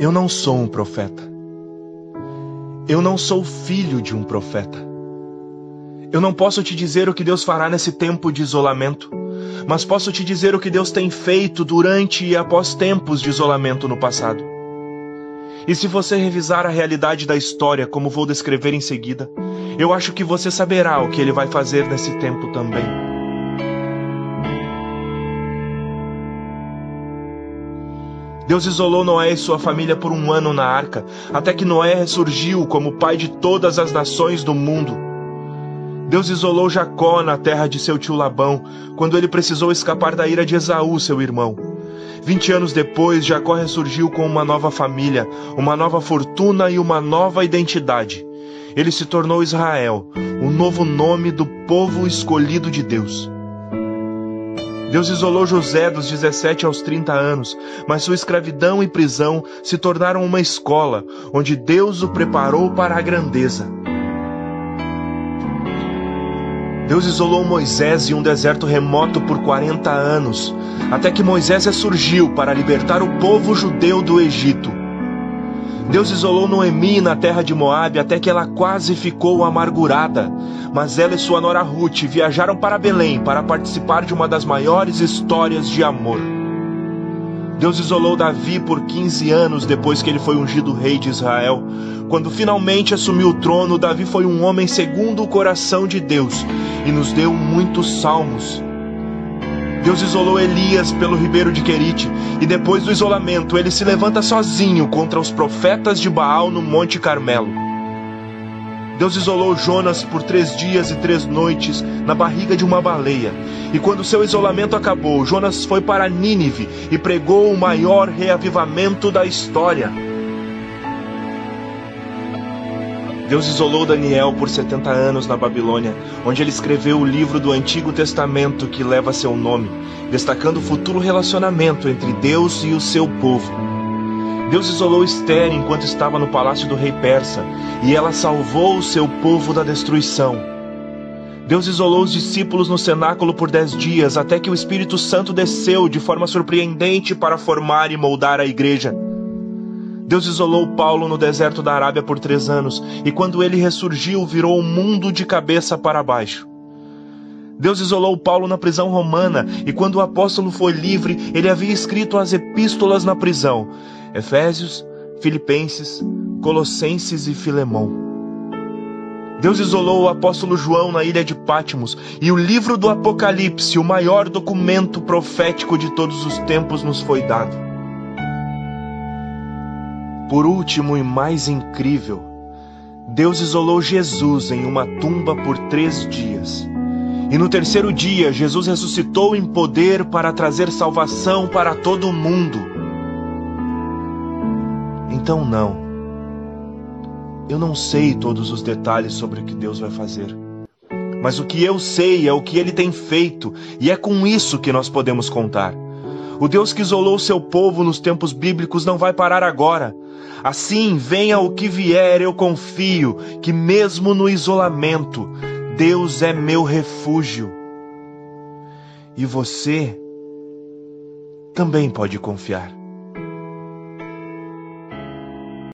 Eu não sou um profeta. Eu não sou filho de um profeta. Eu não posso te dizer o que Deus fará nesse tempo de isolamento, mas posso te dizer o que Deus tem feito durante e após tempos de isolamento no passado. E se você revisar a realidade da história, como vou descrever em seguida, eu acho que você saberá o que ele vai fazer nesse tempo também. Deus isolou Noé e sua família por um ano na arca, até que Noé ressurgiu como pai de todas as nações do mundo. Deus isolou Jacó na terra de seu tio Labão, quando ele precisou escapar da ira de Esaú, seu irmão. Vinte anos depois, Jacó ressurgiu com uma nova família, uma nova fortuna e uma nova identidade. Ele se tornou Israel, o novo nome do povo escolhido de Deus. Deus isolou José dos 17 aos 30 anos, mas sua escravidão e prisão se tornaram uma escola, onde Deus o preparou para a grandeza. Deus isolou Moisés em um deserto remoto por 40 anos, até que Moisés ressurgiu para libertar o povo judeu do Egito. Deus isolou Noemi na terra de Moabe até que ela quase ficou amargurada. Mas ela e sua nora Ruth viajaram para Belém para participar de uma das maiores histórias de amor. Deus isolou Davi por 15 anos depois que ele foi ungido rei de Israel. Quando finalmente assumiu o trono, Davi foi um homem segundo o coração de Deus e nos deu muitos salmos. Deus isolou Elias pelo ribeiro de Querite, e depois do isolamento, ele se levanta sozinho contra os profetas de Baal no Monte Carmelo. Deus isolou Jonas por três dias e três noites na barriga de uma baleia. E quando seu isolamento acabou, Jonas foi para Nínive e pregou o maior reavivamento da história. Deus isolou Daniel por 70 anos na Babilônia, onde ele escreveu o livro do Antigo Testamento que leva seu nome, destacando o futuro relacionamento entre Deus e o seu povo. Deus isolou Esther enquanto estava no palácio do rei persa, e ela salvou o seu povo da destruição. Deus isolou os discípulos no cenáculo por dez dias, até que o Espírito Santo desceu de forma surpreendente para formar e moldar a igreja. Deus isolou Paulo no deserto da Arábia por três anos, e quando ele ressurgiu, virou o mundo de cabeça para baixo. Deus isolou Paulo na prisão romana, e quando o apóstolo foi livre, ele havia escrito as epístolas na prisão: Efésios, Filipenses, Colossenses e Filemão. Deus isolou o apóstolo João na ilha de Patmos, e o livro do Apocalipse, o maior documento profético de todos os tempos, nos foi dado. Por último e mais incrível, Deus isolou Jesus em uma tumba por três dias. E no terceiro dia, Jesus ressuscitou em poder para trazer salvação para todo o mundo. Então, não. Eu não sei todos os detalhes sobre o que Deus vai fazer. Mas o que eu sei é o que ele tem feito, e é com isso que nós podemos contar. O Deus que isolou seu povo nos tempos bíblicos não vai parar agora. Assim, venha o que vier, eu confio que, mesmo no isolamento, Deus é meu refúgio. E você também pode confiar.